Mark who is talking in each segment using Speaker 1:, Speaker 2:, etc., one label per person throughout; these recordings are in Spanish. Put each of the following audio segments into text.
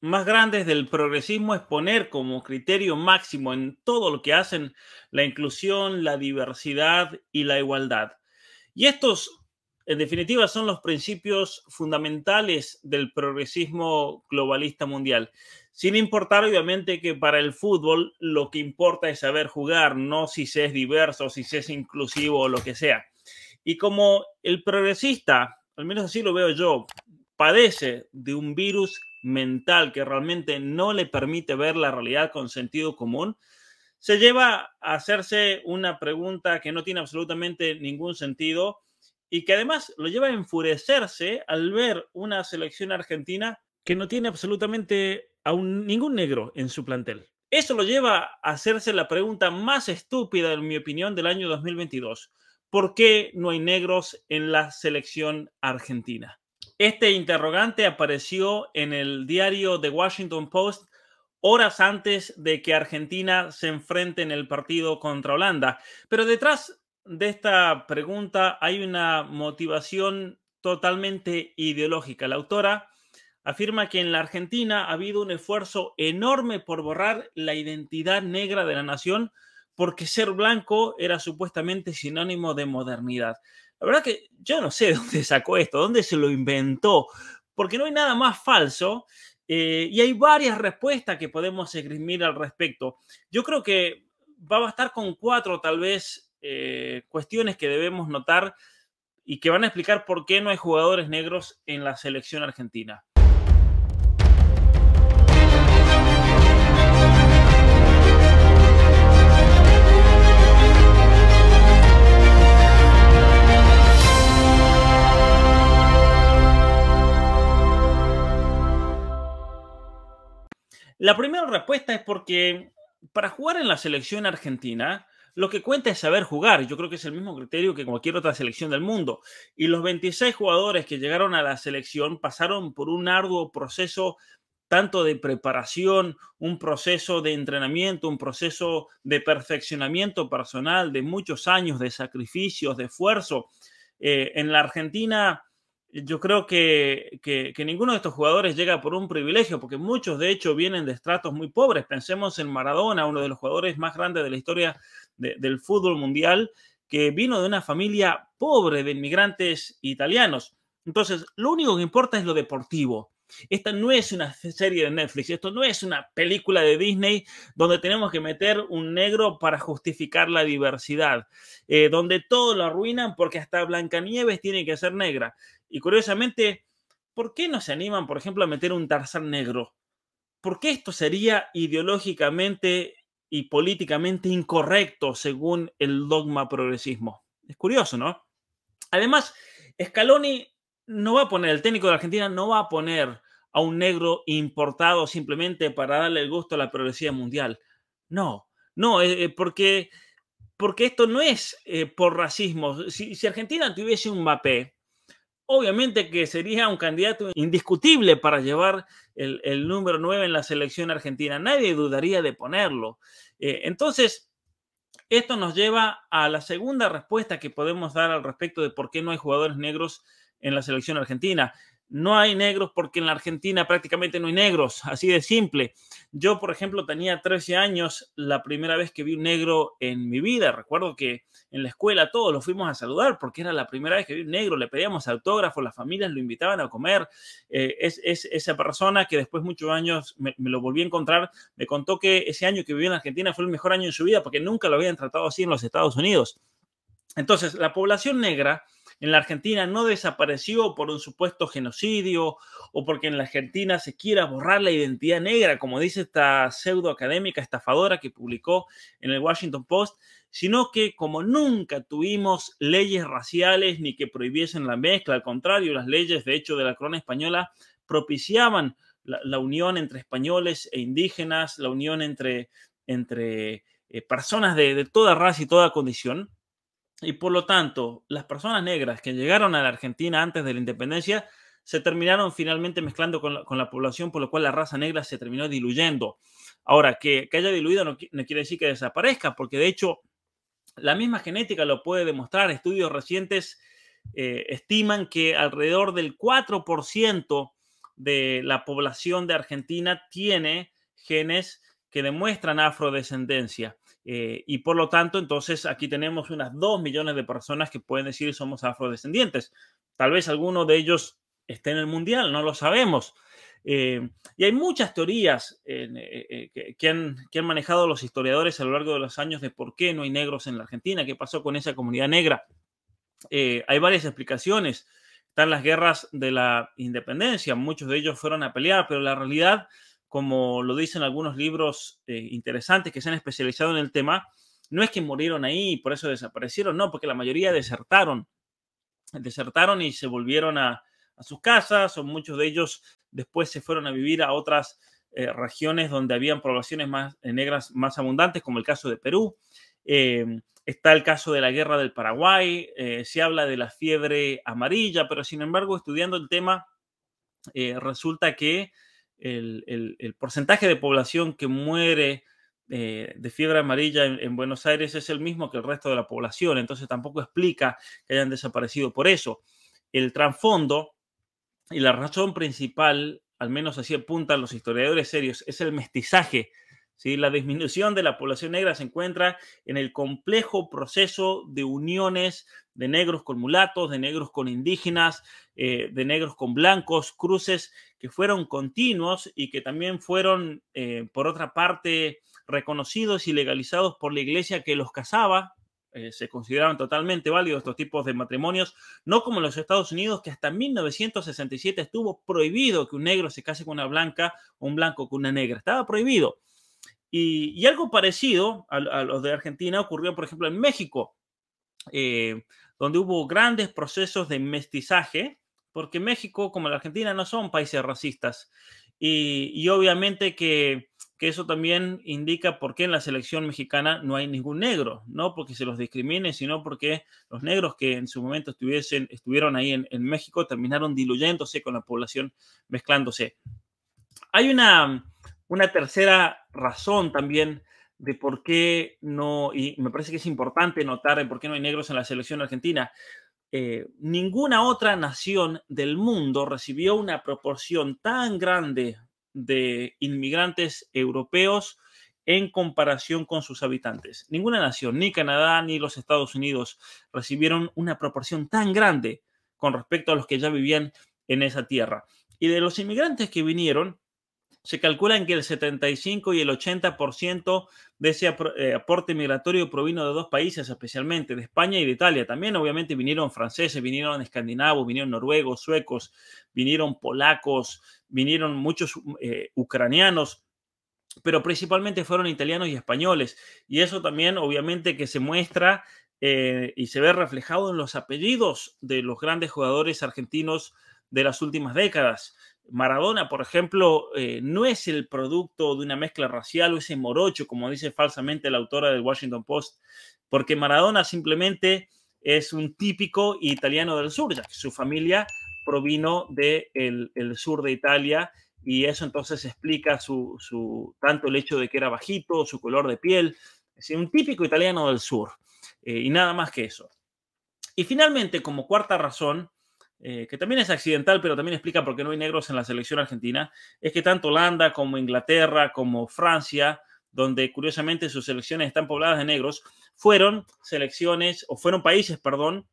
Speaker 1: más grandes del progresismo es poner como criterio máximo en todo lo que hacen la inclusión, la diversidad y la igualdad. Y estos, en definitiva, son los principios fundamentales del progresismo globalista mundial. Sin importar, obviamente, que para el fútbol lo que importa es saber jugar, no si se es diverso, si se es inclusivo o lo que sea. Y como el progresista, al menos así lo veo yo, padece de un virus mental que realmente no le permite ver la realidad con sentido común, se lleva a hacerse una pregunta que no tiene absolutamente ningún sentido y que además lo lleva a enfurecerse al ver una selección argentina que no tiene absolutamente a ningún negro en su plantel. Eso lo lleva a hacerse la pregunta más estúpida, en mi opinión, del año 2022. ¿Por qué no hay negros en la selección argentina? Este interrogante apareció en el diario The Washington Post horas antes de que Argentina se enfrente en el partido contra Holanda. Pero detrás de esta pregunta hay una motivación totalmente ideológica. La autora afirma que en la Argentina ha habido un esfuerzo enorme por borrar la identidad negra de la nación porque ser blanco era supuestamente sinónimo de modernidad. La verdad que yo no sé de dónde sacó esto, dónde se lo inventó, porque no hay nada más falso eh, y hay varias respuestas que podemos esgrimir al respecto. Yo creo que va a bastar con cuatro tal vez eh, cuestiones que debemos notar y que van a explicar por qué no hay jugadores negros en la selección argentina. La primera respuesta es porque para jugar en la selección argentina, lo que cuenta es saber jugar. Yo creo que es el mismo criterio que cualquier otra selección del mundo. Y los 26 jugadores que llegaron a la selección pasaron por un arduo proceso tanto de preparación, un proceso de entrenamiento, un proceso de perfeccionamiento personal, de muchos años de sacrificios, de esfuerzo. Eh, en la Argentina yo creo que, ninguno de estos jugadores llega por un privilegio, porque muchos de hecho vienen de estratos muy pobres. Pensemos en Maradona, uno de los jugadores más grandes de la historia del fútbol mundial, que vino de una familia pobre de inmigrantes italianos. Entonces, lo único que importa es lo deportivo. Esta no es una serie de Netflix, esto no es una película de Disney donde tenemos que meter un negro para justificar la diversidad, eh, donde todo lo arruinan porque hasta Blancanieves tiene que ser negra. Y curiosamente, ¿por qué no se animan, por ejemplo, a meter un Tarzán negro? ¿Por qué esto sería ideológicamente y políticamente incorrecto según el dogma progresismo? Es curioso, ¿no? Además, Scaloni no va a poner, el técnico de Argentina no va a poner a un negro importado simplemente para darle el gusto a la progresividad mundial. No, no, eh, eh, porque, porque esto no es eh, por racismo. Si, Argentina tuviese un mapé, obviamente que sería un candidato indiscutible para llevar el, el número 9 en la selección argentina. Nadie dudaría de ponerlo. entonces, esto nos lleva a la segunda respuesta que podemos dar al respecto de por qué no hay jugadores negros en la selección argentina. No hay negros porque en la Argentina prácticamente no hay negros, así de simple. Yo, por ejemplo, tenía 13 años la primera vez que vi un negro en mi vida. Recuerdo que en la escuela todos lo fuimos a saludar porque era la primera vez que vi un negro, le pedíamos autógrafos, las familias lo invitaban a comer. Eh, es, esa persona que después muchos años me, me, lo volví a encontrar, me contó que ese año que vivió en Argentina fue el mejor año en su vida porque nunca lo habían tratado así en los Estados Unidos. Entonces, la población negra en la Argentina no desapareció por un supuesto genocidio o porque en la Argentina se quiera borrar la identidad negra, como dice esta pseudo académica estafadora que publicó en el Washington Post, sino que como nunca tuvimos leyes raciales ni que prohibiesen la mezcla, al contrario, las leyes de hecho de la corona española propiciaban la, unión entre españoles e indígenas, la unión entre, entre eh, personas de, toda raza y toda condición. Y por lo tanto, las personas negras que llegaron a la Argentina antes de la independencia se terminaron finalmente mezclando con la, población, por lo cual la raza negra se terminó diluyendo. Ahora, que, haya diluido no, quiere decir que desaparezca, porque de hecho la misma genética lo puede demostrar. Estudios recientes eh, estiman que alrededor del 4% de la población de Argentina tiene genes que demuestran afrodescendencia. Eh, y por lo tanto, entonces aquí tenemos unas 2 millones de personas que pueden decir somos afrodescendientes. Tal vez alguno de ellos esté en el mundial, no lo sabemos. Eh, y hay muchas teorías eh, que, han, que, han, manejado los historiadores a lo largo de los años de por qué no hay negros en la Argentina, qué pasó con esa comunidad negra. hay varias explicaciones. Están las guerras de la independencia, muchos de ellos fueron a pelear, pero la realidad como lo dicen algunos libros eh, interesantes que se han especializado en el tema, no es que murieron ahí y por eso desaparecieron, no, porque la mayoría desertaron. Desertaron y se volvieron a, sus casas, o muchos de ellos después se fueron a vivir a otras eh, regiones donde habían poblaciones más eh, negras más abundantes, como el caso de Perú. está el caso de la guerra del Paraguay, se habla de la fiebre amarilla, pero sin embargo, estudiando el tema, resulta que el, porcentaje de población que muere eh, de fiebre amarilla en, Buenos Aires es el mismo que el resto de la población, entonces tampoco explica que hayan desaparecido por eso. El trasfondo y la razón principal, al menos así apuntan los historiadores serios, es el mestizaje. ¿sí? La disminución de la población negra se encuentra en el complejo proceso de uniones de negros con mulatos, de negros con indígenas, eh, de negros con blancos, cruces que fueron continuos y que también fueron, eh, por otra parte, reconocidos y legalizados por la iglesia que los casaba. Eh, se consideraban totalmente válidos estos tipos de matrimonios, no como en los Estados Unidos, que hasta 1967 estuvo prohibido que un negro se case con una blanca o un blanco con una negra. Estaba prohibido. Y, algo parecido a, los de Argentina ocurrió, por ejemplo, en México donde hubo grandes procesos de mestizaje, porque México, como la Argentina, no son países racistas. Y, obviamente que, eso también indica por qué en la selección mexicana no hay ningún negro, no porque se los discrimine, sino porque los negros que en su momento estuviesen, estuvieron ahí en, en México terminaron diluyéndose con la población, mezclándose. Hay una, una tercera razón también de por qué no, y me parece que es importante notar de por qué no hay negros en la selección argentina. Eh, ninguna otra nación del mundo recibió una proporción tan grande de inmigrantes europeos en comparación con sus habitantes. Ninguna nación, ni Canadá ni los Estados Unidos, recibieron una proporción tan grande con respecto a los que ya vivían en esa tierra. Y de los inmigrantes que vinieron, se calcula que el 75 y el 80% de ese eh, aporte migratorio provino de dos países, especialmente de España y de Italia. También obviamente vinieron franceses, vinieron escandinavos, vinieron noruegos, suecos, vinieron polacos, vinieron muchos eh, ucranianos, pero principalmente fueron italianos y españoles. Y eso también obviamente que se muestra eh, y se ve reflejado en los apellidos de los grandes jugadores argentinos de las últimas décadas. Maradona, por ejemplo, eh, no es el producto de una mezcla racial o ese morocho, como dice falsamente la autora del Washington Post, porque Maradona simplemente es un típico italiano del sur, ya que su familia provino del el sur de Italia y eso entonces explica su, tanto el hecho de que era bajito, su color de piel, es un típico italiano del sur eh, y nada más que eso. Y finalmente, como cuarta razón, eh, que también es accidental, pero también explica por qué no hay negros en la selección argentina, es que tanto Holanda como Inglaterra, como Francia, donde curiosamente sus selecciones están pobladas de negros, fueron selecciones, o fueron países, perdón,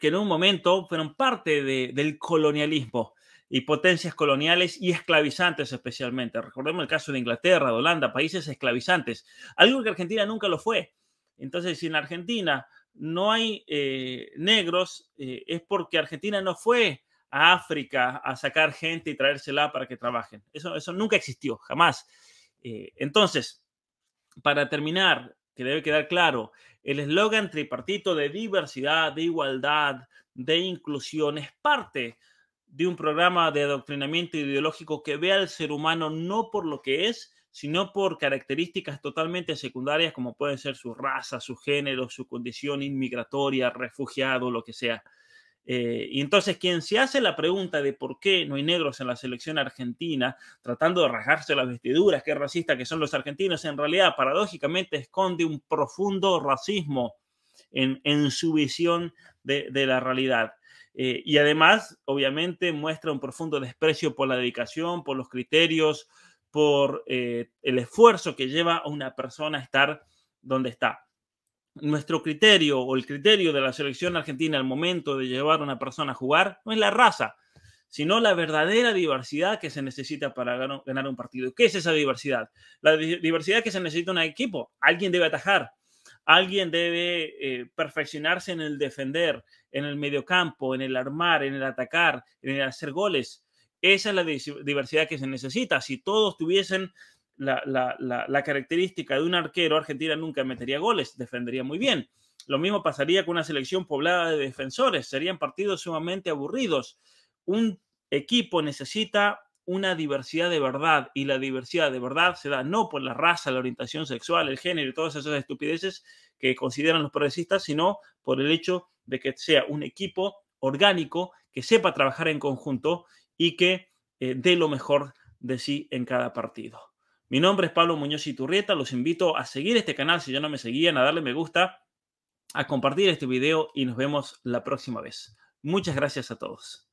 Speaker 1: que en un momento fueron parte del colonialismo y potencias coloniales y esclavizantes especialmente. Recordemos el caso de Inglaterra, de Holanda, países esclavizantes, algo que Argentina nunca lo fue. Entonces, si en Argentina no hay eh, negros eh, es porque Argentina no fue a África a sacar gente y traérsela para que trabajen. Eso, eso nunca existió, jamás. Eh, entonces, para terminar, que debe quedar claro, el eslogan tripartito de diversidad, de igualdad, de inclusión es parte de un programa de adoctrinamiento ideológico que ve al ser humano no por lo que es, sino por características totalmente secundarias como pueden ser su raza, su género, su condición inmigratoria, refugiado, lo que sea. Eh, y entonces quien se hace la pregunta de por qué no hay negros en la selección argentina, tratando de rasgarse las vestiduras, qué racista que son los argentinos, en realidad paradójicamente esconde un profundo racismo en, su visión de, la realidad. Eh, y además, obviamente, muestra un profundo desprecio por la dedicación, por los criterios, por eh, el esfuerzo que lleva a una persona a estar donde está nuestro criterio o el criterio de la selección argentina al momento de llevar a una persona a jugar no es la raza, sino la verdadera diversidad que se necesita para ganar un partido. ¿Qué es esa diversidad? La diversidad que se necesita en un equipo. Alguien debe atajar, alguien debe eh, perfeccionarse en el defender, en el mediocampo, en el armar, en el atacar, en el hacer goles. Esa es la diversidad que se necesita. Si todos tuviesen la, característica de un arquero, Argentina nunca metería goles, defendería muy bien. Lo mismo pasaría con una selección poblada de defensores, serían partidos sumamente aburridos. Un equipo necesita una diversidad de verdad y la diversidad de verdad se da no por la raza, la orientación sexual, el género y todas esas estupideces que consideran los progresistas, sino por el hecho de que sea un equipo orgánico que sepa trabajar en conjunto y que eh, dé lo mejor de sí en cada partido. Mi nombre es Pablo Muñoz Iturrieta. Los invito a seguir este canal si ya no me seguían, a darle me gusta, a compartir este video y nos vemos la próxima vez. Muchas gracias a todos.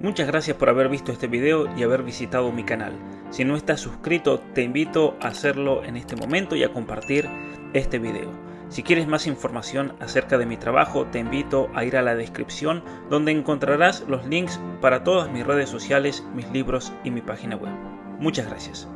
Speaker 1: Muchas gracias por haber visto este video y haber visitado mi canal. Si no estás suscrito, te invito a hacerlo en este momento y a compartir este video. Si quieres más información acerca de mi trabajo, te invito a ir a la descripción donde encontrarás los links para todas mis redes sociales, mis libros y mi página web. Muchas gracias.